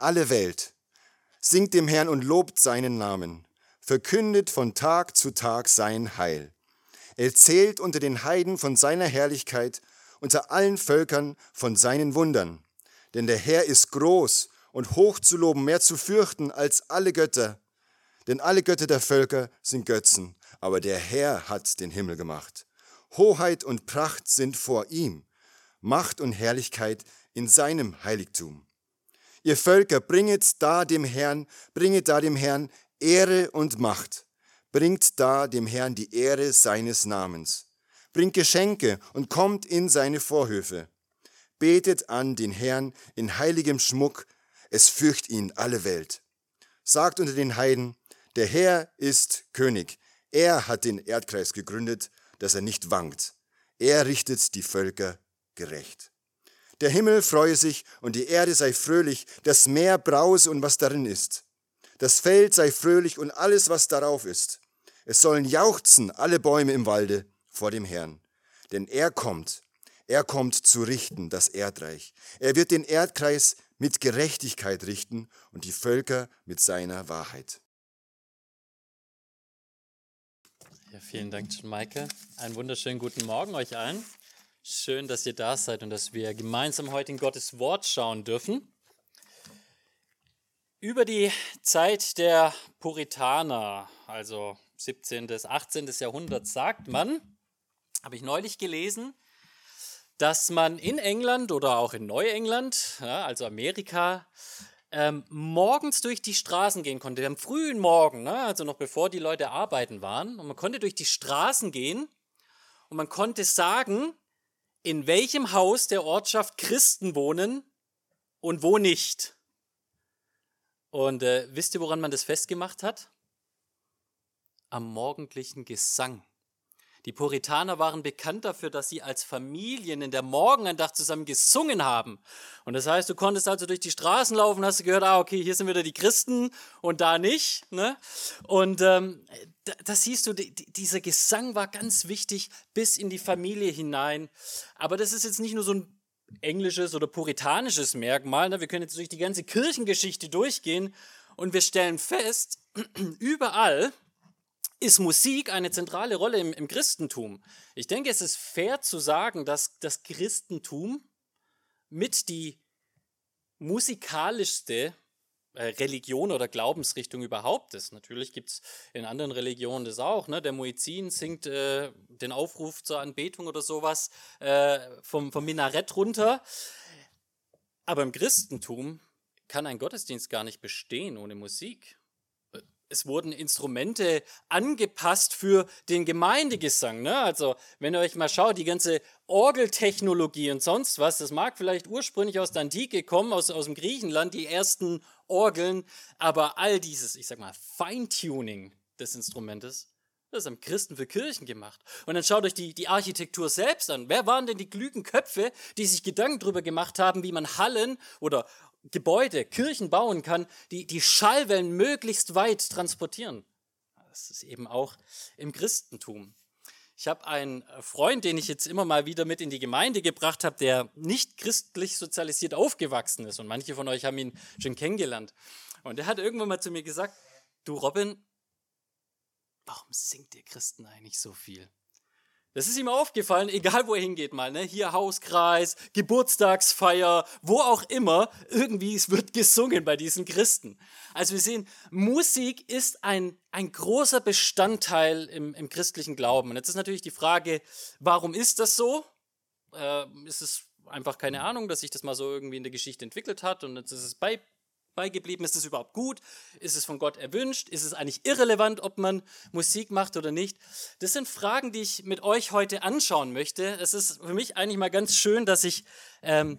alle Welt. Singt dem Herrn und lobt seinen Namen. Verkündet von Tag zu Tag sein Heil. Erzählt unter den Heiden von seiner Herrlichkeit, unter allen Völkern von seinen Wundern. Denn der Herr ist groß und hoch zu loben, mehr zu fürchten als alle Götter. Denn alle Götter der Völker sind Götzen, aber der Herr hat den Himmel gemacht. Hoheit und Pracht sind vor ihm, Macht und Herrlichkeit in seinem Heiligtum. Ihr Völker, bringet da dem Herrn, bringet da dem Herrn Ehre und Macht. Bringt da dem Herrn die Ehre seines Namens. Bringt Geschenke und kommt in seine Vorhöfe. Betet an den Herrn in heiligem Schmuck, es fürcht ihn alle Welt. Sagt unter den Heiden, der Herr ist König. Er hat den Erdkreis gegründet, dass er nicht wankt. Er richtet die Völker gerecht. Der Himmel freue sich und die Erde sei fröhlich, das Meer brause und was darin ist. Das Feld sei fröhlich und alles, was darauf ist. Es sollen jauchzen alle Bäume im Walde vor dem Herrn. Denn er kommt, er kommt zu richten das Erdreich. Er wird den Erdkreis mit Gerechtigkeit richten und die Völker mit seiner Wahrheit. Ja, vielen Dank, Maike. Einen wunderschönen guten Morgen euch allen. Schön, dass ihr da seid und dass wir gemeinsam heute in Gottes Wort schauen dürfen. Über die Zeit der Puritaner, also 17. bis 18. Jahrhundert, sagt man, habe ich neulich gelesen, dass man in England oder auch in Neuengland, also Amerika, ähm, morgens durch die Straßen gehen konnte, am frühen Morgen, ne, also noch bevor die Leute arbeiten waren. Und man konnte durch die Straßen gehen und man konnte sagen, in welchem Haus der Ortschaft Christen wohnen und wo nicht. Und äh, wisst ihr, woran man das festgemacht hat? Am morgendlichen Gesang. Die Puritaner waren bekannt dafür, dass sie als Familien in der Morgenandacht zusammen gesungen haben. Und das heißt, du konntest also durch die Straßen laufen, hast du gehört, ah, okay, hier sind wieder die Christen und da nicht. Ne? Und ähm, das siehst du, dieser Gesang war ganz wichtig bis in die Familie hinein. Aber das ist jetzt nicht nur so ein englisches oder puritanisches Merkmal. Ne? Wir können jetzt durch die ganze Kirchengeschichte durchgehen und wir stellen fest, überall, ist Musik eine zentrale Rolle im, im, Christentum. Ich denke, es ist fair zu sagen, dass das Christentum mit die musikalischste äh, Religion oder Glaubensrichtung überhaupt ist. Natürlich gibt es in anderen Religionen das auch. Ne? Der Muezzin singt äh, den Aufruf zur Anbetung oder sowas äh, vom, vom Minarett runter. Aber im Christentum kann ein Gottesdienst gar nicht bestehen ohne Musik es wurden Instrumente angepasst für den Gemeindegesang. Ne? Also, wenn ihr euch mal schaut, die ganze Orgeltechnologie und sonst was, das mag vielleicht ursprünglich aus der Antike kommen, aus, aus dem Griechenland, die ersten Orgeln, aber all dieses, ich sag mal, Feintuning des Instrumentes, das haben Christen für Kirchen gemacht. Und dann schaut euch die, die Architektur selbst an. Wer waren denn die klügen Köpfe, die sich Gedanken darüber gemacht haben, wie man Hallen oder Gebäude, Kirchen bauen kann, die die Schallwellen möglichst weit transportieren. Das ist eben auch im Christentum. Ich habe einen Freund, den ich jetzt immer mal wieder mit in die Gemeinde gebracht habe, der nicht christlich sozialisiert aufgewachsen ist. Und manche von euch haben ihn schon kennengelernt. Und er hat irgendwann mal zu mir gesagt, du Robin, warum singt ihr Christen eigentlich so viel? Das ist ihm aufgefallen, egal wo er hingeht mal, ne? Hier Hauskreis, Geburtstagsfeier, wo auch immer, irgendwie es wird gesungen bei diesen Christen. Also wir sehen, Musik ist ein, ein großer Bestandteil im, im christlichen Glauben. Und jetzt ist natürlich die Frage, warum ist das so? Äh, ist es einfach keine Ahnung, dass sich das mal so irgendwie in der Geschichte entwickelt hat und jetzt ist es bei, beigeblieben? Ist es überhaupt gut? Ist es von Gott erwünscht? Ist es eigentlich irrelevant, ob man Musik macht oder nicht? Das sind Fragen, die ich mit euch heute anschauen möchte. Es ist für mich eigentlich mal ganz schön, dass ich ähm,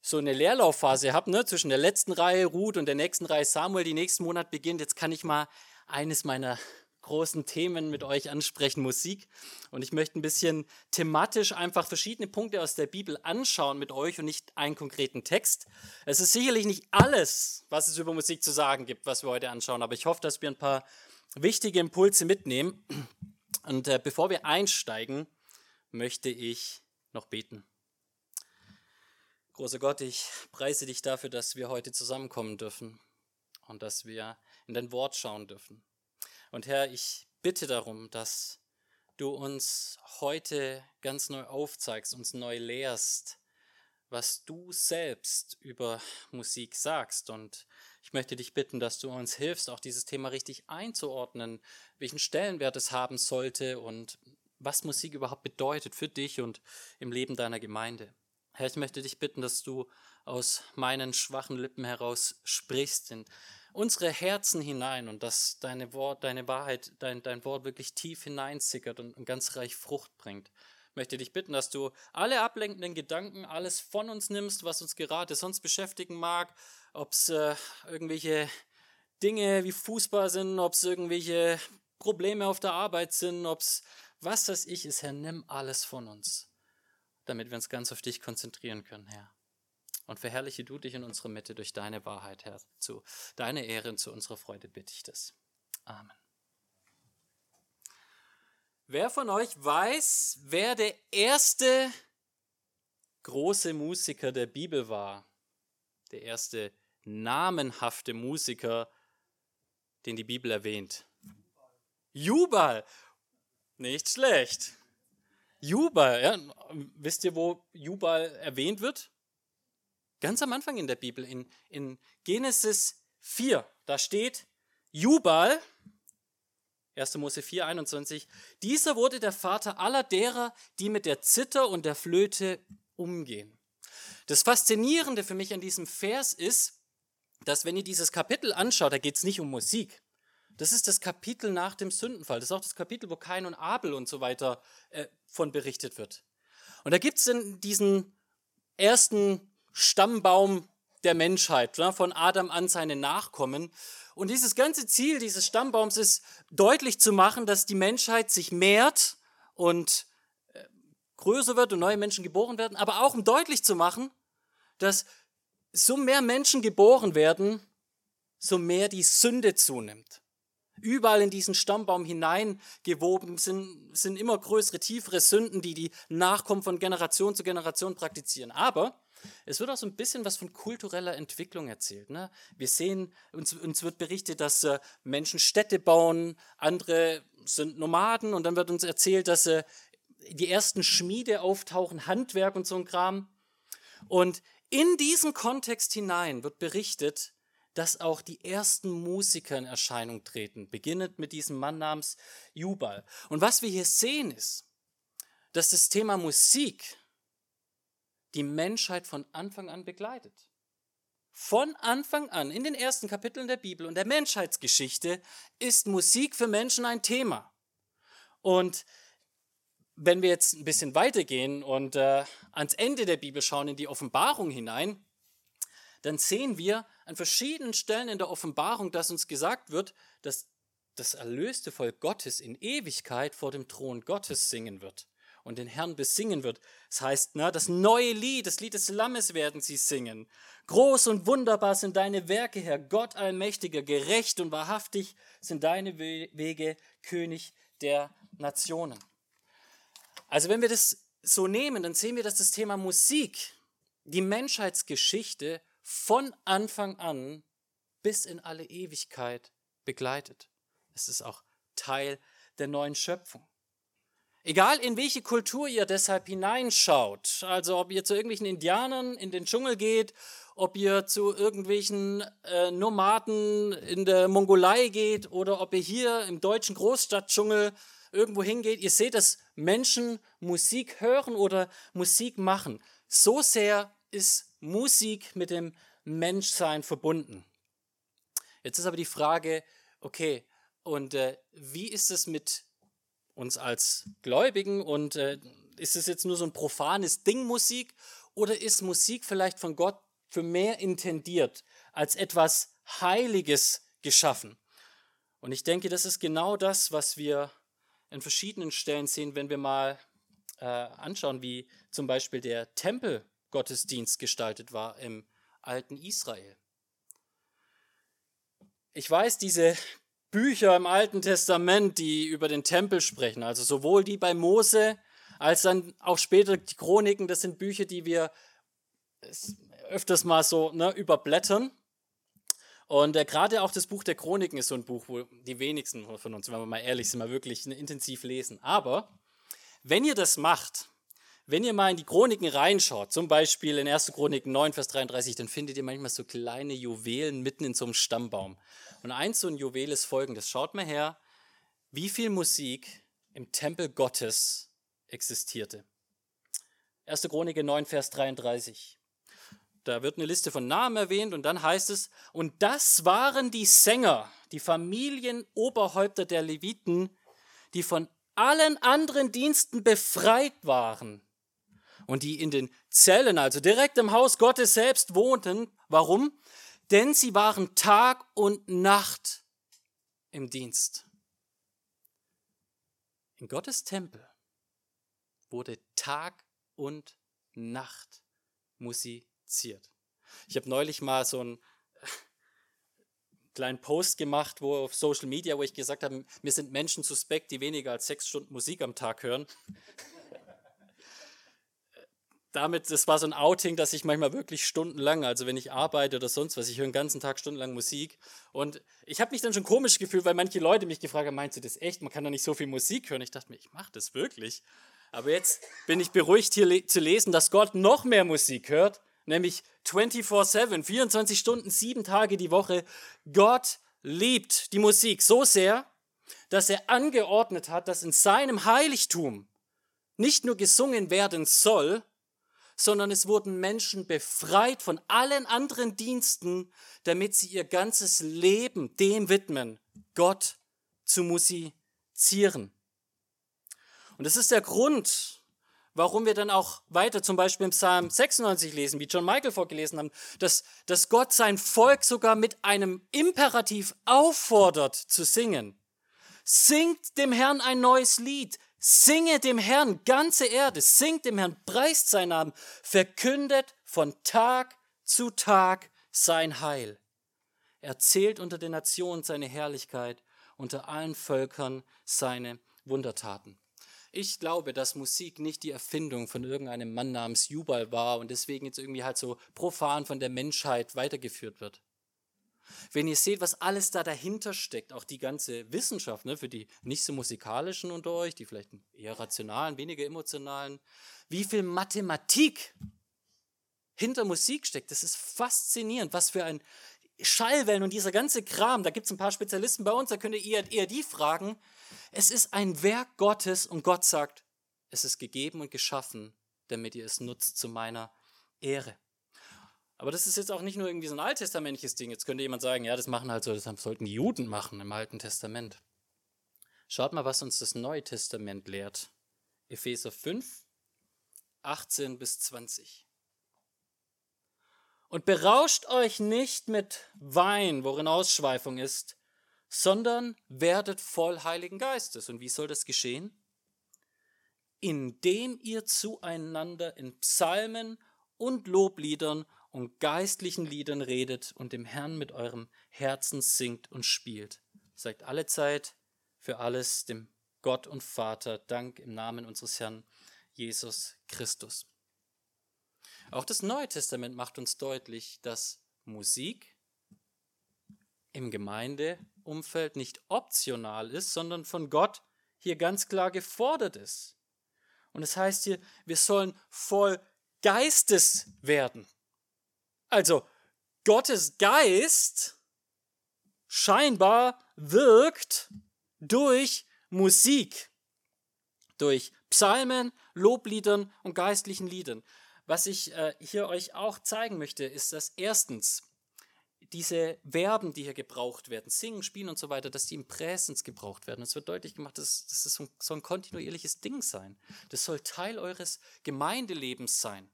so eine Leerlaufphase habe, ne? zwischen der letzten Reihe Ruth und der nächsten Reihe Samuel, die nächsten Monat beginnt. Jetzt kann ich mal eines meiner großen Themen mit euch ansprechen, Musik. Und ich möchte ein bisschen thematisch einfach verschiedene Punkte aus der Bibel anschauen mit euch und nicht einen konkreten Text. Es ist sicherlich nicht alles, was es über Musik zu sagen gibt, was wir heute anschauen, aber ich hoffe, dass wir ein paar wichtige Impulse mitnehmen. Und äh, bevor wir einsteigen, möchte ich noch beten. Großer Gott, ich preise dich dafür, dass wir heute zusammenkommen dürfen und dass wir in dein Wort schauen dürfen. Und Herr, ich bitte darum, dass du uns heute ganz neu aufzeigst, uns neu lehrst, was du selbst über Musik sagst. Und ich möchte dich bitten, dass du uns hilfst, auch dieses Thema richtig einzuordnen, welchen Stellenwert es haben sollte und was Musik überhaupt bedeutet für dich und im Leben deiner Gemeinde. Herr, ich möchte dich bitten, dass du aus meinen schwachen Lippen heraus sprichst in unsere Herzen hinein und dass deine Wort, deine Wahrheit, dein, dein Wort wirklich tief hineinsickert und, und ganz reich Frucht bringt. Ich möchte dich bitten, dass du alle ablenkenden Gedanken, alles von uns nimmst, was uns gerade sonst beschäftigen mag, ob es äh, irgendwelche Dinge wie Fußball sind, ob es irgendwelche Probleme auf der Arbeit sind, ob es was das ich ist, Herr, nimm alles von uns damit wir uns ganz auf dich konzentrieren können, Herr. Und verherrliche du dich in unserer Mitte durch deine Wahrheit, Herr. Zu deiner Ehre und zu unserer Freude bitte ich das. Amen. Wer von euch weiß, wer der erste große Musiker der Bibel war? Der erste namenhafte Musiker, den die Bibel erwähnt? Jubal. Nicht schlecht. Jubal, ja, wisst ihr, wo Jubal erwähnt wird? Ganz am Anfang in der Bibel, in, in Genesis 4, da steht Jubal, 1. Mose 4, 21, dieser wurde der Vater aller derer, die mit der Zither und der Flöte umgehen. Das Faszinierende für mich an diesem Vers ist, dass wenn ihr dieses Kapitel anschaut, da geht es nicht um Musik. Das ist das Kapitel nach dem Sündenfall. Das ist auch das Kapitel, wo Kain und Abel und so weiter äh, von berichtet wird. Und da gibt es diesen ersten Stammbaum der Menschheit, ne, von Adam an seine Nachkommen. Und dieses ganze Ziel dieses Stammbaums ist deutlich zu machen, dass die Menschheit sich mehrt und äh, größer wird und neue Menschen geboren werden, aber auch um deutlich zu machen, dass so mehr Menschen geboren werden, so mehr die Sünde zunimmt. Überall in diesen Stammbaum hineingewoben sind, sind immer größere, tiefere Sünden, die die Nachkommen von Generation zu Generation praktizieren. Aber es wird auch so ein bisschen was von kultureller Entwicklung erzählt. Ne? Wir sehen, uns, uns wird berichtet, dass äh, Menschen Städte bauen, andere sind Nomaden und dann wird uns erzählt, dass äh, die ersten Schmiede auftauchen, Handwerk und so ein Kram. Und in diesen Kontext hinein wird berichtet, dass auch die ersten Musiker in Erscheinung treten, beginnend mit diesem Mann namens Jubal. Und was wir hier sehen ist, dass das Thema Musik die Menschheit von Anfang an begleitet. Von Anfang an, in den ersten Kapiteln der Bibel und der Menschheitsgeschichte, ist Musik für Menschen ein Thema. Und wenn wir jetzt ein bisschen weitergehen und äh, ans Ende der Bibel schauen, in die Offenbarung hinein, dann sehen wir an verschiedenen Stellen in der Offenbarung, dass uns gesagt wird, dass das erlöste Volk Gottes in Ewigkeit vor dem Thron Gottes singen wird und den Herrn besingen wird. Das heißt, na, das neue Lied, das Lied des Lammes werden sie singen. Groß und wunderbar sind deine Werke, Herr Gott allmächtiger, gerecht und wahrhaftig sind deine Wege, König der Nationen. Also wenn wir das so nehmen, dann sehen wir, dass das Thema Musik die Menschheitsgeschichte von Anfang an bis in alle Ewigkeit begleitet. Es ist auch Teil der neuen Schöpfung. Egal in welche Kultur ihr deshalb hineinschaut, also ob ihr zu irgendwelchen Indianern in den Dschungel geht, ob ihr zu irgendwelchen äh, Nomaden in der Mongolei geht oder ob ihr hier im deutschen Großstadtdschungel irgendwo hingeht, ihr seht, dass Menschen Musik hören oder Musik machen. So sehr ist Musik mit dem Menschsein verbunden. Jetzt ist aber die Frage, okay, und äh, wie ist es mit uns als Gläubigen und äh, ist es jetzt nur so ein profanes Ding Musik oder ist Musik vielleicht von Gott für mehr intendiert, als etwas Heiliges geschaffen? Und ich denke, das ist genau das, was wir in verschiedenen Stellen sehen, wenn wir mal äh, anschauen, wie zum Beispiel der Tempel Gottesdienst gestaltet war im alten Israel. Ich weiß, diese Bücher im Alten Testament, die über den Tempel sprechen, also sowohl die bei Mose als dann auch später die Chroniken, das sind Bücher, die wir öfters mal so ne, überblättern. Und äh, gerade auch das Buch der Chroniken ist so ein Buch, wo die wenigsten von uns, wenn wir mal ehrlich sind, mal wirklich ne, intensiv lesen. Aber wenn ihr das macht, wenn ihr mal in die Chroniken reinschaut, zum Beispiel in 1. Chroniken 9, Vers 33, dann findet ihr manchmal so kleine Juwelen mitten in so einem Stammbaum. Und eins so ein Juwel ist folgendes. Schaut mal her, wie viel Musik im Tempel Gottes existierte. 1. Chronik 9, Vers 33. Da wird eine Liste von Namen erwähnt und dann heißt es, und das waren die Sänger, die Familienoberhäupter der Leviten, die von allen anderen Diensten befreit waren und die in den Zellen, also direkt im Haus Gottes selbst wohnten. Warum? Denn sie waren Tag und Nacht im Dienst. In Gottes Tempel wurde Tag und Nacht musiziert. Ich habe neulich mal so einen kleinen Post gemacht, wo auf Social Media, wo ich gesagt habe, mir sind Menschen suspekt, die weniger als sechs Stunden Musik am Tag hören damit, das war so ein Outing, dass ich manchmal wirklich stundenlang, also wenn ich arbeite oder sonst was, ich höre den ganzen Tag stundenlang Musik. Und ich habe mich dann schon komisch gefühlt, weil manche Leute mich gefragt haben, meinst du das echt? Man kann doch nicht so viel Musik hören. Ich dachte mir, ich mache das wirklich. Aber jetzt bin ich beruhigt, hier le zu lesen, dass Gott noch mehr Musik hört, nämlich 24-7, 24 Stunden, sieben Tage die Woche. Gott liebt die Musik so sehr, dass er angeordnet hat, dass in seinem Heiligtum nicht nur gesungen werden soll, sondern es wurden Menschen befreit von allen anderen Diensten, damit sie ihr ganzes Leben dem widmen, Gott zu musizieren. Und das ist der Grund, warum wir dann auch weiter zum Beispiel im Psalm 96 lesen, wie John Michael vorgelesen haben, dass, dass Gott sein Volk sogar mit einem Imperativ auffordert zu singen. Singt dem Herrn ein neues Lied, Singe dem Herrn, ganze Erde, singt dem Herrn, preist seinen Namen, verkündet von Tag zu Tag sein Heil. Erzählt unter den Nationen seine Herrlichkeit, unter allen Völkern seine Wundertaten. Ich glaube, dass Musik nicht die Erfindung von irgendeinem Mann namens Jubal war und deswegen jetzt irgendwie halt so profan von der Menschheit weitergeführt wird. Wenn ihr seht, was alles da dahinter steckt, auch die ganze Wissenschaft, ne, für die nicht so musikalischen unter euch, die vielleicht eher rationalen, weniger emotionalen, wie viel Mathematik hinter Musik steckt, das ist faszinierend, was für ein Schallwellen und dieser ganze Kram, da gibt es ein paar Spezialisten bei uns, da könnt ihr eher, eher die fragen. Es ist ein Werk Gottes und Gott sagt, es ist gegeben und geschaffen, damit ihr es nutzt zu meiner Ehre. Aber das ist jetzt auch nicht nur irgendwie so ein alttestamentliches Ding. Jetzt könnte jemand sagen, ja, das machen halt so, das sollten die Juden machen im Alten Testament. Schaut mal, was uns das Neue Testament lehrt. Epheser 5, 18 bis 20. Und berauscht euch nicht mit Wein, worin Ausschweifung ist, sondern werdet voll Heiligen Geistes. Und wie soll das geschehen? Indem ihr zueinander in Psalmen und Lobliedern und geistlichen Liedern redet und dem Herrn mit eurem Herzen singt und spielt. Sagt alle Zeit für alles dem Gott und Vater Dank im Namen unseres Herrn Jesus Christus. Auch das Neue Testament macht uns deutlich, dass Musik im Gemeindeumfeld nicht optional ist, sondern von Gott hier ganz klar gefordert ist. Und es heißt hier, wir sollen voll Geistes werden. Also Gottes Geist scheinbar wirkt durch Musik, durch Psalmen, Lobliedern und geistlichen Liedern. Was ich äh, hier euch auch zeigen möchte, ist, dass erstens diese Verben, die hier gebraucht werden, singen, spielen und so weiter, dass die im Präsens gebraucht werden. Es wird deutlich gemacht, dass, das so ein kontinuierliches Ding sein. Das soll Teil eures Gemeindelebens sein.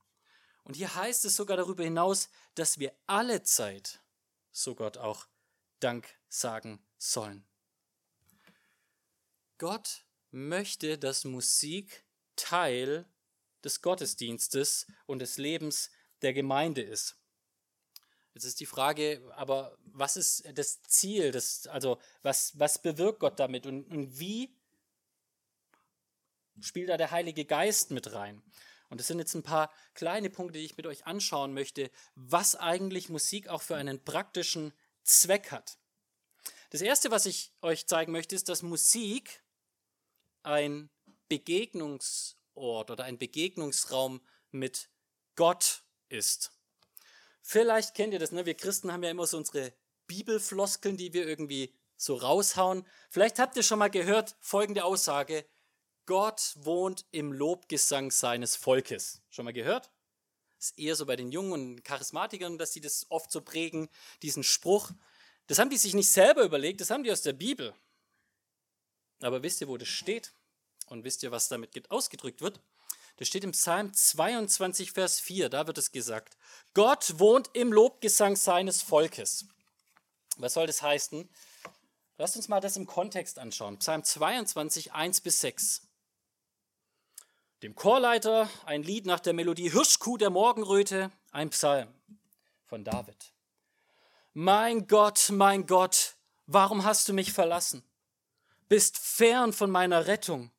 Und hier heißt es sogar darüber hinaus, dass wir alle Zeit, so Gott auch, Dank sagen sollen. Gott möchte, dass Musik Teil des Gottesdienstes und des Lebens der Gemeinde ist. Jetzt ist die Frage, aber was ist das Ziel? Das, also was, was bewirkt Gott damit und, und wie spielt da der Heilige Geist mit rein? Und das sind jetzt ein paar kleine Punkte, die ich mit euch anschauen möchte, was eigentlich Musik auch für einen praktischen Zweck hat. Das Erste, was ich euch zeigen möchte, ist, dass Musik ein Begegnungsort oder ein Begegnungsraum mit Gott ist. Vielleicht kennt ihr das, ne? wir Christen haben ja immer so unsere Bibelfloskeln, die wir irgendwie so raushauen. Vielleicht habt ihr schon mal gehört folgende Aussage, Gott wohnt im Lobgesang seines Volkes. Schon mal gehört? Das ist eher so bei den Jungen und Charismatikern, dass sie das oft so prägen, diesen Spruch. Das haben die sich nicht selber überlegt, das haben die aus der Bibel. Aber wisst ihr, wo das steht? Und wisst ihr, was damit ausgedrückt wird? Das steht im Psalm 22, Vers 4, da wird es gesagt. Gott wohnt im Lobgesang seines Volkes. Was soll das heißen? Lasst uns mal das im Kontext anschauen. Psalm 22, 1 bis 6 dem Chorleiter ein Lied nach der Melodie Hirschkuh der Morgenröte, ein Psalm von David. Mein Gott, mein Gott, warum hast du mich verlassen? Bist fern von meiner Rettung,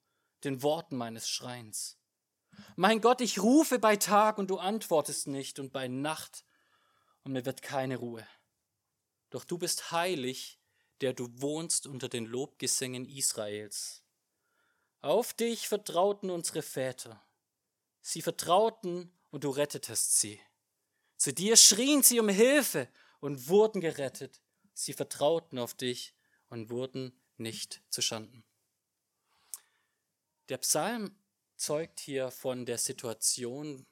den Worten meines Schreins. Mein Gott, ich rufe bei Tag und du antwortest nicht und bei Nacht und mir wird keine Ruhe. Doch du bist heilig, der du wohnst unter den Lobgesängen Israels. Auf dich vertrauten unsere Väter. Sie vertrauten und du rettetest sie. Zu dir schrien sie um Hilfe und wurden gerettet. Sie vertrauten auf dich und wurden nicht zu Schanden. Der Psalm zeugt hier von der Situation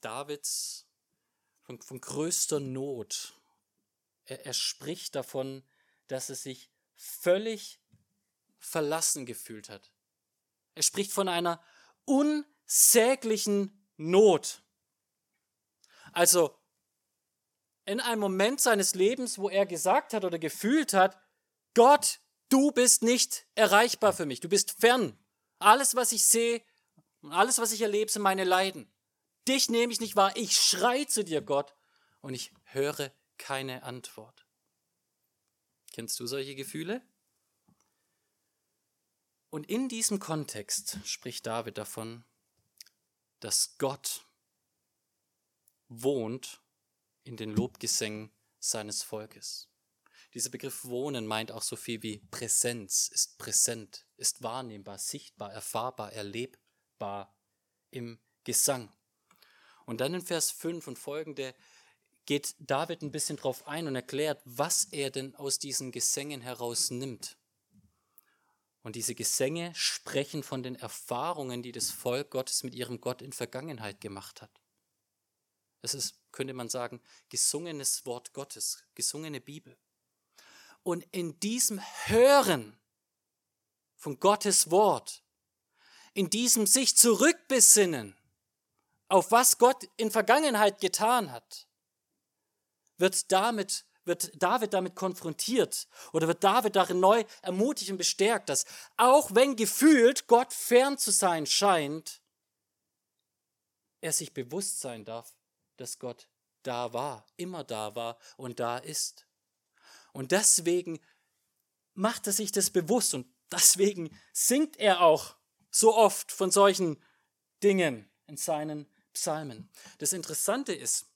Davids, von, von größter Not. Er, er spricht davon, dass er sich völlig verlassen gefühlt hat. Er spricht von einer unsäglichen Not. Also in einem Moment seines Lebens, wo er gesagt hat oder gefühlt hat, Gott, du bist nicht erreichbar für mich, du bist fern. Alles, was ich sehe und alles, was ich erlebe, sind meine Leiden. Dich nehme ich nicht wahr, ich schrei zu dir, Gott, und ich höre keine Antwort. Kennst du solche Gefühle? Und in diesem Kontext spricht David davon, dass Gott wohnt in den Lobgesängen seines Volkes. Dieser Begriff Wohnen meint auch so viel wie Präsenz, ist präsent, ist wahrnehmbar, sichtbar, erfahrbar, erlebbar im Gesang. Und dann in Vers 5 und folgende geht David ein bisschen drauf ein und erklärt, was er denn aus diesen Gesängen herausnimmt. Und diese Gesänge sprechen von den Erfahrungen, die das Volk Gottes mit ihrem Gott in Vergangenheit gemacht hat. Es ist, könnte man sagen, gesungenes Wort Gottes, gesungene Bibel. Und in diesem Hören von Gottes Wort, in diesem sich zurückbesinnen auf was Gott in Vergangenheit getan hat, wird damit wird David damit konfrontiert oder wird David darin neu ermutigt und bestärkt, dass auch wenn gefühlt Gott fern zu sein scheint, er sich bewusst sein darf, dass Gott da war, immer da war und da ist. Und deswegen macht er sich das bewusst und deswegen singt er auch so oft von solchen Dingen in seinen Psalmen. Das Interessante ist,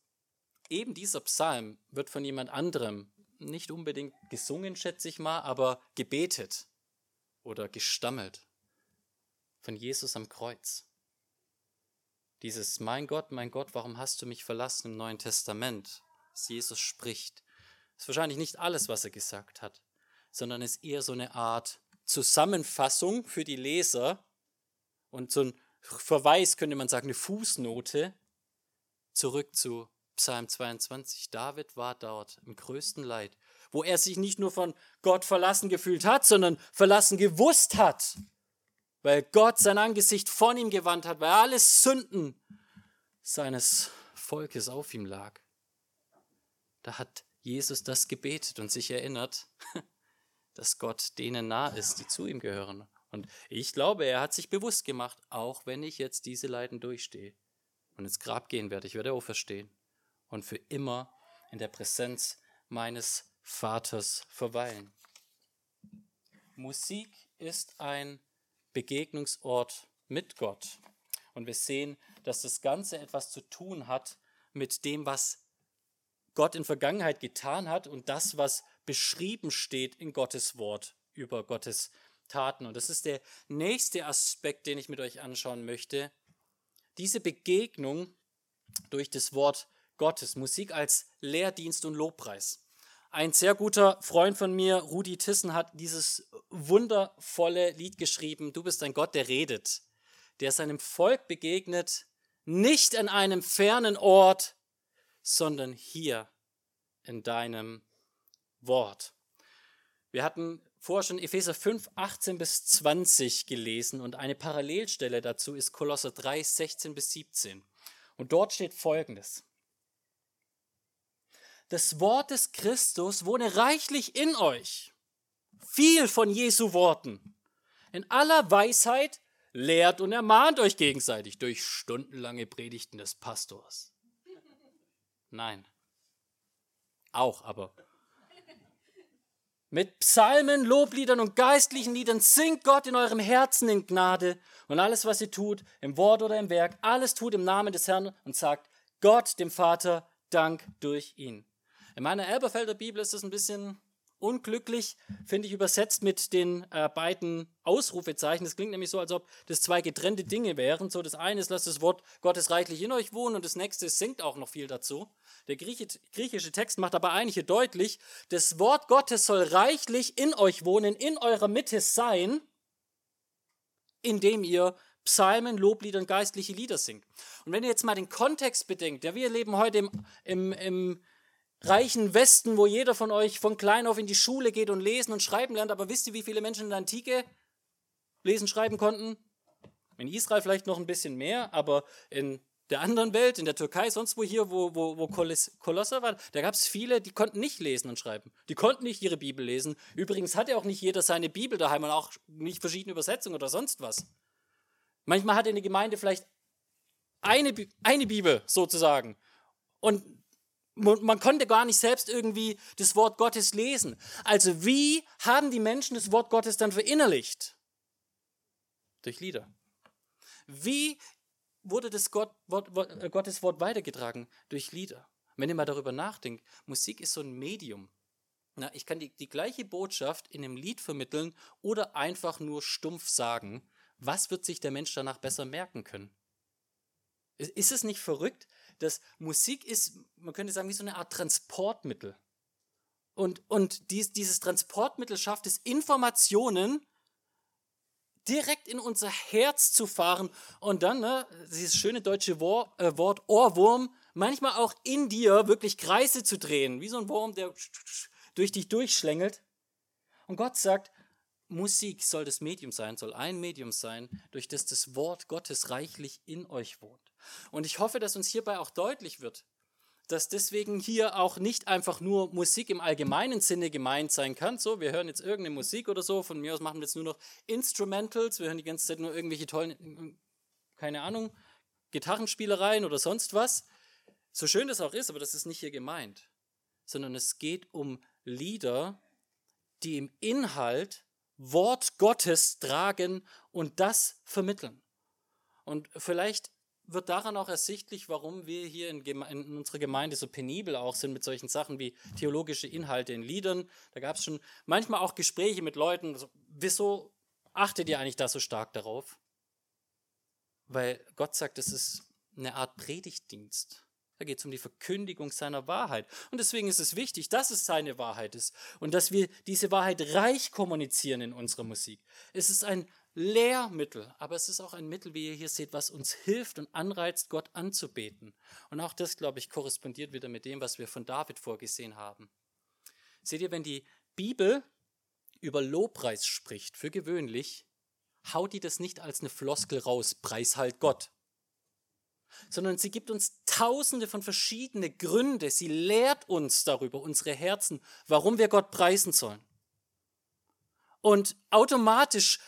eben dieser Psalm wird von jemand anderem nicht unbedingt gesungen, schätze ich mal, aber gebetet oder gestammelt. Von Jesus am Kreuz. Dieses Mein Gott, mein Gott, warum hast du mich verlassen im Neuen Testament, das Jesus spricht, ist wahrscheinlich nicht alles, was er gesagt hat, sondern ist eher so eine Art Zusammenfassung für die Leser und so ein Verweis, könnte man sagen, eine Fußnote zurück zu Psalm 22, David war dort im größten Leid, wo er sich nicht nur von Gott verlassen gefühlt hat, sondern verlassen gewusst hat, weil Gott sein Angesicht von ihm gewandt hat, weil alle Sünden seines Volkes auf ihm lag. Da hat Jesus das gebetet und sich erinnert, dass Gott denen nah ist, die zu ihm gehören. Und ich glaube, er hat sich bewusst gemacht, auch wenn ich jetzt diese Leiden durchstehe und ins Grab gehen werde, ich werde auferstehen und für immer in der Präsenz meines Vaters verweilen. Musik ist ein Begegnungsort mit Gott. Und wir sehen, dass das Ganze etwas zu tun hat mit dem, was Gott in Vergangenheit getan hat und das, was beschrieben steht in Gottes Wort über Gottes Taten. Und das ist der nächste Aspekt, den ich mit euch anschauen möchte. Diese Begegnung durch das Wort Gottes, Musik als Lehrdienst und Lobpreis. Ein sehr guter Freund von mir, Rudi Tissen, hat dieses wundervolle Lied geschrieben, Du bist ein Gott, der redet, der seinem Volk begegnet, nicht an einem fernen Ort, sondern hier in deinem Wort. Wir hatten vorher schon Epheser 5, 18 bis 20 gelesen und eine Parallelstelle dazu ist Kolosser 3, 16 bis 17. Und dort steht Folgendes das Wort des Christus wohne reichlich in euch. Viel von Jesu Worten. In aller Weisheit lehrt und ermahnt euch gegenseitig durch stundenlange Predigten des Pastors. Nein. Auch aber. Mit Psalmen, Lobliedern und geistlichen Liedern singt Gott in eurem Herzen in Gnade und alles, was ihr tut, im Wort oder im Werk, alles tut im Namen des Herrn und sagt Gott, dem Vater, Dank durch ihn. In meiner Elberfelder Bibel ist es ein bisschen unglücklich, finde ich, übersetzt mit den äh, beiden Ausrufezeichen. Das klingt nämlich so, als ob das zwei getrennte Dinge wären. So, das eine ist, lasst das Wort Gottes reichlich in euch wohnen und das nächste singt auch noch viel dazu. Der griechische Text macht aber eigentlich hier deutlich, das Wort Gottes soll reichlich in euch wohnen, in eurer Mitte sein, indem ihr Psalmen, Loblieder und geistliche Lieder singt. Und wenn ihr jetzt mal den Kontext bedenkt, ja, wir leben heute im, im, im reichen Westen, wo jeder von euch von klein auf in die Schule geht und lesen und schreiben lernt. Aber wisst ihr, wie viele Menschen in der Antike lesen, schreiben konnten? In Israel vielleicht noch ein bisschen mehr, aber in der anderen Welt, in der Türkei, sonst wo hier, wo, wo, wo Kolosser war, da gab es viele, die konnten nicht lesen und schreiben. Die konnten nicht ihre Bibel lesen. Übrigens hatte auch nicht jeder seine Bibel daheim und auch nicht verschiedene Übersetzungen oder sonst was. Manchmal hatte eine Gemeinde vielleicht eine, eine Bibel sozusagen. Und man konnte gar nicht selbst irgendwie das Wort Gottes lesen. Also wie haben die Menschen das Wort Gottes dann verinnerlicht? Durch Lieder. Wie wurde das Gott, Wort, Wort, äh, Gottes Wort weitergetragen? Durch Lieder. Wenn ihr mal darüber nachdenkt, Musik ist so ein Medium. Na, ich kann die, die gleiche Botschaft in einem Lied vermitteln oder einfach nur stumpf sagen. Was wird sich der Mensch danach besser merken können? Ist es nicht verrückt, dass Musik ist, man könnte sagen, wie so eine Art Transportmittel. Und, und dies, dieses Transportmittel schafft es, Informationen direkt in unser Herz zu fahren und dann, ne, dieses schöne deutsche Wort, äh, Wort Ohrwurm, manchmal auch in dir wirklich Kreise zu drehen, wie so ein Wurm, der durch dich durchschlängelt. Und Gott sagt, Musik soll das Medium sein, soll ein Medium sein, durch das das Wort Gottes reichlich in euch wohnt. Und ich hoffe, dass uns hierbei auch deutlich wird, dass deswegen hier auch nicht einfach nur Musik im allgemeinen Sinne gemeint sein kann. So, wir hören jetzt irgendeine Musik oder so, von mir aus machen wir jetzt nur noch Instrumentals, wir hören die ganze Zeit nur irgendwelche tollen, keine Ahnung, Gitarrenspielereien oder sonst was. So schön das auch ist, aber das ist nicht hier gemeint, sondern es geht um Lieder, die im Inhalt Wort Gottes tragen und das vermitteln. Und vielleicht wird daran auch ersichtlich, warum wir hier in, in, unserer Gemeinde so penibel auch sind mit solchen Sachen wie theologische Inhalte in Liedern. Da gab es schon manchmal auch Gespräche mit Leuten, so, wieso achtet ihr eigentlich da so stark darauf? Weil Gott sagt, es ist eine Art Predigtdienst. Da geht es um die Verkündigung seiner Wahrheit. Und deswegen ist es wichtig, dass es seine Wahrheit ist und dass wir diese Wahrheit reich kommunizieren in unserer Musik. Es ist ein Lehrmittel, aber es ist auch ein Mittel, wie ihr hier seht, was uns hilft und anreizt, Gott anzubeten. Und auch das, glaube ich, korrespondiert wieder mit dem, was wir von David vorgesehen haben. Seht ihr, wenn die Bibel über Lobpreis spricht, für gewöhnlich, haut die das nicht als eine Floskel raus, preis halt Gott sondern sie gibt uns tausende von verschiedenen Gründe. Sie lehrt uns darüber, unsere Herzen, warum wir Gott preisen sollen. Und automatisch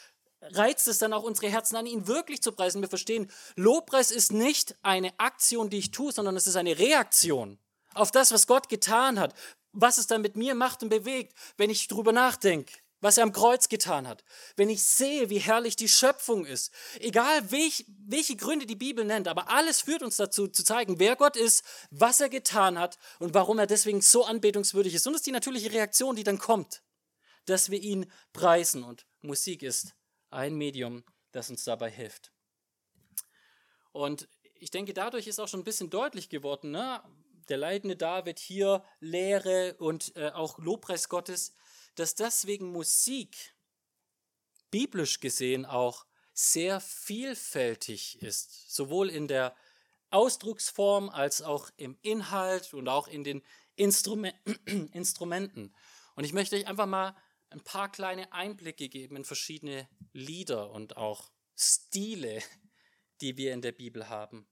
reizt es dann auch unsere Herzen an, ihn wirklich zu preisen. Wir verstehen, Lobpreis ist nicht eine Aktion, die ich tue, sondern es ist eine Reaktion auf das, was Gott getan hat, was es dann mit mir macht und bewegt, wenn ich drüber nachdenke, was er am Kreuz getan hat, wenn ich sehe, wie herrlich die Schöpfung ist, egal welch, welche Gründe die Bibel nennt, aber alles führt uns dazu, zu zeigen, wer Gott ist, was er getan hat und warum er deswegen so anbetungswürdig ist. Und das ist die natürliche Reaktion, die dann kommt, dass wir ihn preisen. Und Musik ist ein Medium, das uns dabei hilft. Und ich denke, dadurch ist auch schon ein bisschen deutlich geworden, ne? der leidende David hier Lehre und äh, auch Lobpreis Gottes dass deswegen Musik biblisch gesehen auch sehr vielfältig ist, sowohl in der Ausdrucksform als auch im Inhalt und auch in den Instrumenten. Und ich möchte euch einfach mal ein paar kleine Einblicke geben in verschiedene Lieder und auch Stile, die wir in der Bibel haben.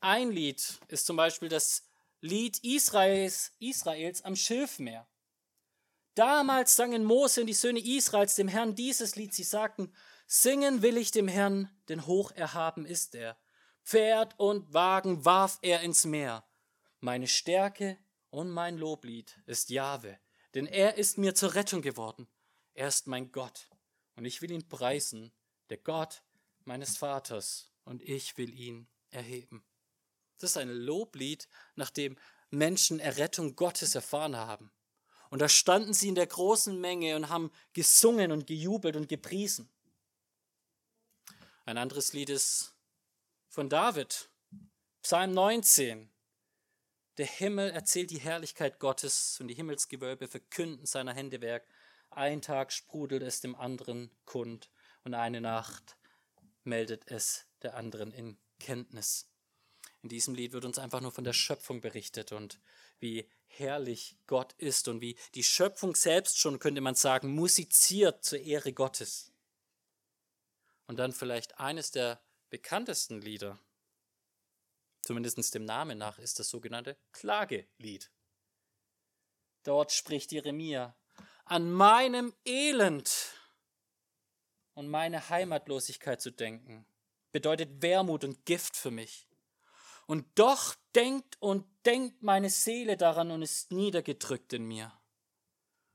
Ein Lied ist zum Beispiel das Lied Israels, Israels am Schilfmeer. Damals sangen Mose und die Söhne Israels dem Herrn dieses Lied. Sie sagten, singen will ich dem Herrn, denn hoch erhaben ist er. Pferd und Wagen warf er ins Meer. Meine Stärke und mein Loblied ist Jahwe, denn er ist mir zur Rettung geworden. Er ist mein Gott und ich will ihn preisen, der Gott meines Vaters, und ich will ihn erheben. Das ist ein Loblied, nachdem Menschen Errettung Gottes erfahren haben. Und da standen sie in der großen Menge und haben gesungen und gejubelt und gepriesen. Ein anderes Lied ist von David, Psalm 19. Der Himmel erzählt die Herrlichkeit Gottes und die Himmelsgewölbe verkünden seiner Hände Werk. Ein Tag sprudelt es dem anderen kund und eine Nacht meldet es der anderen in Kenntnis. In diesem Lied wird uns einfach nur von der Schöpfung berichtet und wie herrlich Gott ist und wie die Schöpfung selbst schon, könnte man sagen, musiziert zur Ehre Gottes. Und dann vielleicht eines der bekanntesten Lieder, zumindest dem Namen nach, ist das sogenannte Klagelied. Dort spricht Jeremia, an meinem Elend und meine Heimatlosigkeit zu denken, bedeutet Wermut und Gift für mich. Und doch denkt und denkt meine Seele daran und ist niedergedrückt in mir.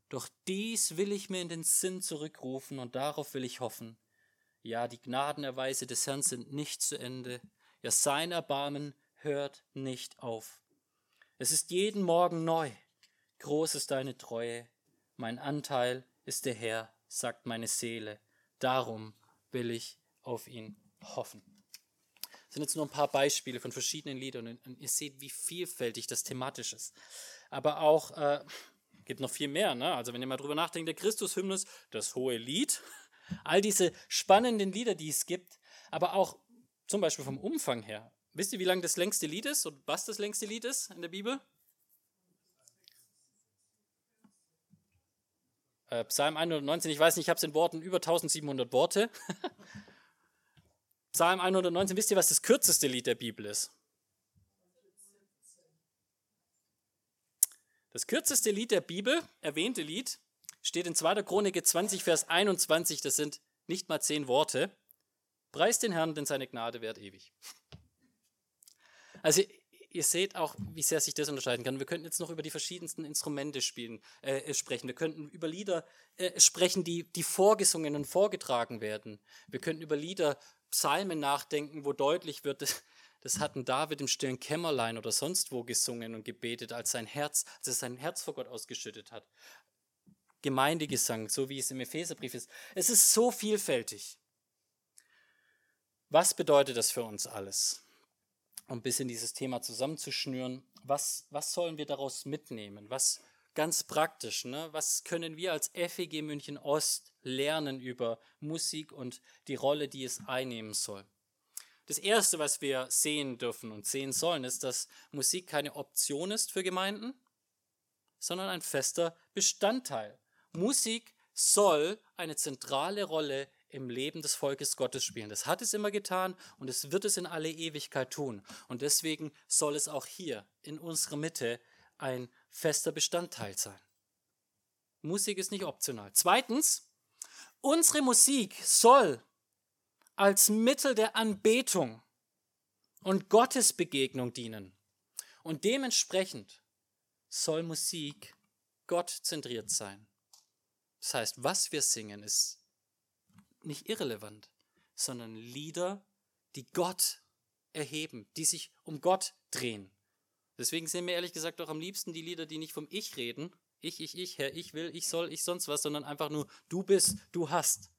Doch dies will ich mir in den Sinn zurückrufen und darauf will ich hoffen. Ja, die Gnadenerweise des Herrn sind nicht zu Ende, ja, sein Erbarmen hört nicht auf. Es ist jeden Morgen neu, groß ist deine Treue, mein Anteil ist der Herr, sagt meine Seele, darum will ich auf ihn hoffen. Das sind jetzt nur ein paar Beispiele von verschiedenen Liedern und ihr seht, wie vielfältig das thematisch ist. Aber auch, äh, gibt noch viel mehr, ne? Also wenn ihr mal drüber nachdenkt, der Christus-Hymnus, das hohe Lied, all diese spannenden Lieder, die es gibt, aber auch zum Beispiel vom Umfang her. Wisst ihr, wie lang das längste Lied ist und was das längste Lied ist in der Bibel? Äh, Psalm 119, ich weiß nicht, ich habe es in Worten über 1700 Worte. Psalm 119, wisst ihr, was das kürzeste Lied der Bibel ist? Das kürzeste Lied der Bibel, erwähnte Lied, steht in 2. Chronik 20, Vers 21, das sind nicht mal zehn Worte. Preist den Herrn, denn seine Gnade währt ewig. Also ihr seht auch, wie sehr sich das unterscheiden kann. Wir könnten jetzt noch über die verschiedensten Instrumente spielen, äh, sprechen. Wir könnten über Lieder äh, sprechen, die, die vorgesungen und vorgetragen werden. Wir könnten über Lieder Psalmen nachdenken, wo deutlich wird, das, das hatten David im stillen Kämmerlein oder sonst wo gesungen und gebetet, als sein Herz, als er sein Herz vor Gott ausgeschüttet hat. Gemeindegesang, so wie es im Epheserbrief ist. Es ist so vielfältig. Was bedeutet das für uns alles? Um ein bisschen dieses Thema zusammenzuschnüren, was, was sollen wir daraus mitnehmen? Was ganz praktisch, ne? was können wir als FEG München Ost lernen über Musik und die Rolle, die es einnehmen soll. Das Erste, was wir sehen dürfen und sehen sollen, ist, dass Musik keine Option ist für Gemeinden, sondern ein fester Bestandteil. Musik soll eine zentrale Rolle im Leben des Volkes Gottes spielen. Das hat es immer getan und es wird es in alle Ewigkeit tun. Und deswegen soll es auch hier in unserer Mitte ein fester Bestandteil sein. Musik ist nicht optional. Zweitens, Unsere Musik soll als Mittel der Anbetung und Gottesbegegnung dienen. Und dementsprechend soll Musik gottzentriert sein. Das heißt, was wir singen, ist nicht irrelevant, sondern Lieder, die Gott erheben, die sich um Gott drehen. Deswegen sind mir ehrlich gesagt auch am liebsten die Lieder, die nicht vom Ich reden. Ich, ich, ich, Herr, ich will, ich soll, ich sonst was, sondern einfach nur du bist, du hast.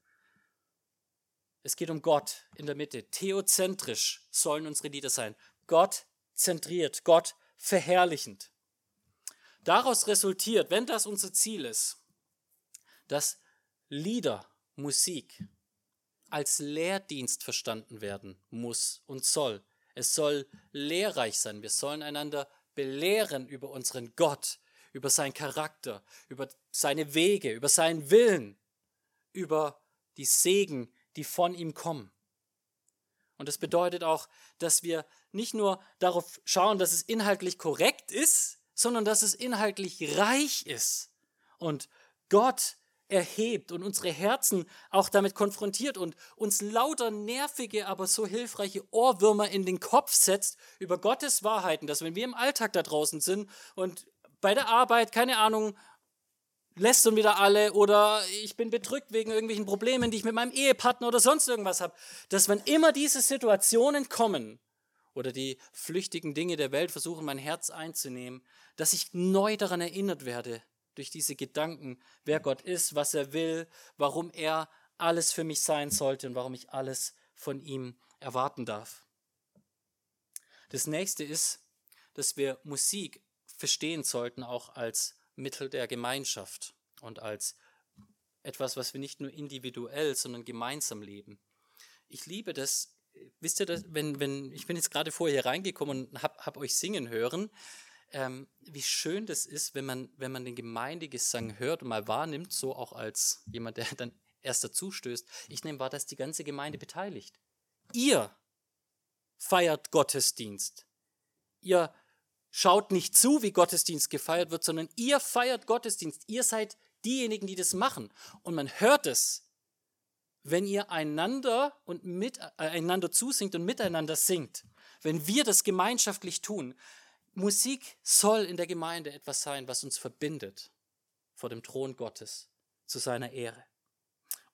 Es geht um Gott in der Mitte. Theozentrisch sollen unsere Lieder sein. Gott zentriert, Gott verherrlichend. Daraus resultiert, wenn das unser Ziel ist, dass Lieder, Musik als Lehrdienst verstanden werden muss und soll. Es soll lehrreich sein. Wir sollen einander belehren über unseren Gott, über seinen Charakter, über seine Wege, über seinen Willen, über die Segen, die von ihm kommen. Und das bedeutet auch, dass wir nicht nur darauf schauen, dass es inhaltlich korrekt ist, sondern dass es inhaltlich reich ist. Und Gott erhebt und unsere Herzen auch damit konfrontiert und uns lauter nervige, aber so hilfreiche Ohrwürmer in den Kopf setzt über Gottes Wahrheiten, dass wenn wir im Alltag da draußen sind und bei der Arbeit, keine Ahnung, lästern wieder alle oder ich bin bedrückt wegen irgendwelchen Problemen, die ich mit meinem Ehepartner oder sonst irgendwas habe, dass wenn immer diese Situationen kommen oder die flüchtigen Dinge der Welt versuchen, mein Herz einzunehmen, dass ich neu daran erinnert werde, durch diese Gedanken, wer Gott ist, was er will, warum er alles für mich sein sollte und warum ich alles von ihm erwarten darf. Das nächste ist, dass wir Musik verstehen sollten, auch als Mittel der Gemeinschaft und als etwas, was wir nicht nur individuell, sondern gemeinsam leben. Ich liebe das, wisst ihr, das, wenn, wenn, ich bin jetzt gerade vorher reingekommen und habe hab euch singen hören, ähm, wie schön das ist, wenn man, wenn man den Gemeindegesang hört und mal wahrnimmt, so auch als jemand, der dann erst dazu stößt. Ich nehme wahr, dass die ganze Gemeinde beteiligt. Ihr feiert Gottesdienst. Ihr schaut nicht zu, wie Gottesdienst gefeiert wird, sondern ihr feiert Gottesdienst. Ihr seid diejenigen, die das machen. Und man hört es, wenn ihr einander und mit, äh, einander zusingt und miteinander singt. Wenn wir das gemeinschaftlich tun. Musik soll in der Gemeinde etwas sein, was uns verbindet vor dem Thron Gottes zu seiner Ehre.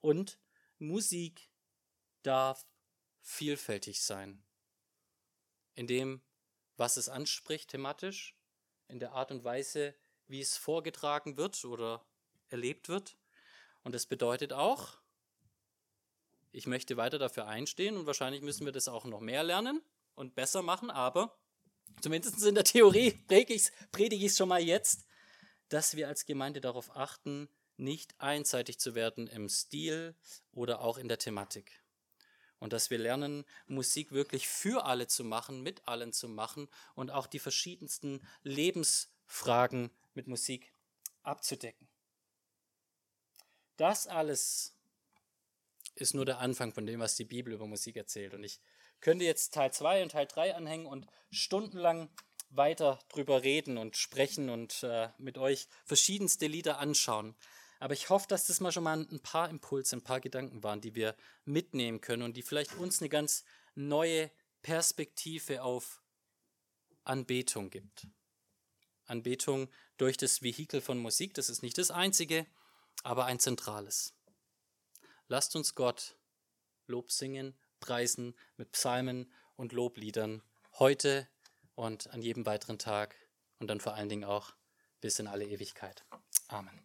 Und Musik darf vielfältig sein, indem was es anspricht thematisch, in der Art und Weise, wie es vorgetragen wird oder erlebt wird. Und das bedeutet auch, ich möchte weiter dafür einstehen und wahrscheinlich müssen wir das auch noch mehr lernen und besser machen, aber zumindest in der Theorie predige ich es schon mal jetzt, dass wir als Gemeinde darauf achten, nicht einseitig zu werden im Stil oder auch in der Thematik. Und dass wir lernen, Musik wirklich für alle zu machen, mit allen zu machen und auch die verschiedensten Lebensfragen mit Musik abzudecken. Das alles ist nur der Anfang von dem, was die Bibel über Musik erzählt. Und ich könnte jetzt Teil 2 und Teil 3 anhängen und stundenlang weiter drüber reden und sprechen und äh, mit euch verschiedenste Lieder anschauen. Aber ich hoffe, dass das mal schon mal ein paar Impulse, ein paar Gedanken waren, die wir mitnehmen können und die vielleicht uns eine ganz neue Perspektive auf Anbetung gibt. Anbetung durch das Vehikel von Musik, das ist nicht das einzige, aber ein zentrales. Lasst uns Gott Lob singen, preisen mit Psalmen und Lobliedern heute und an jedem weiteren Tag und dann vor allen Dingen auch bis in alle Ewigkeit. Amen.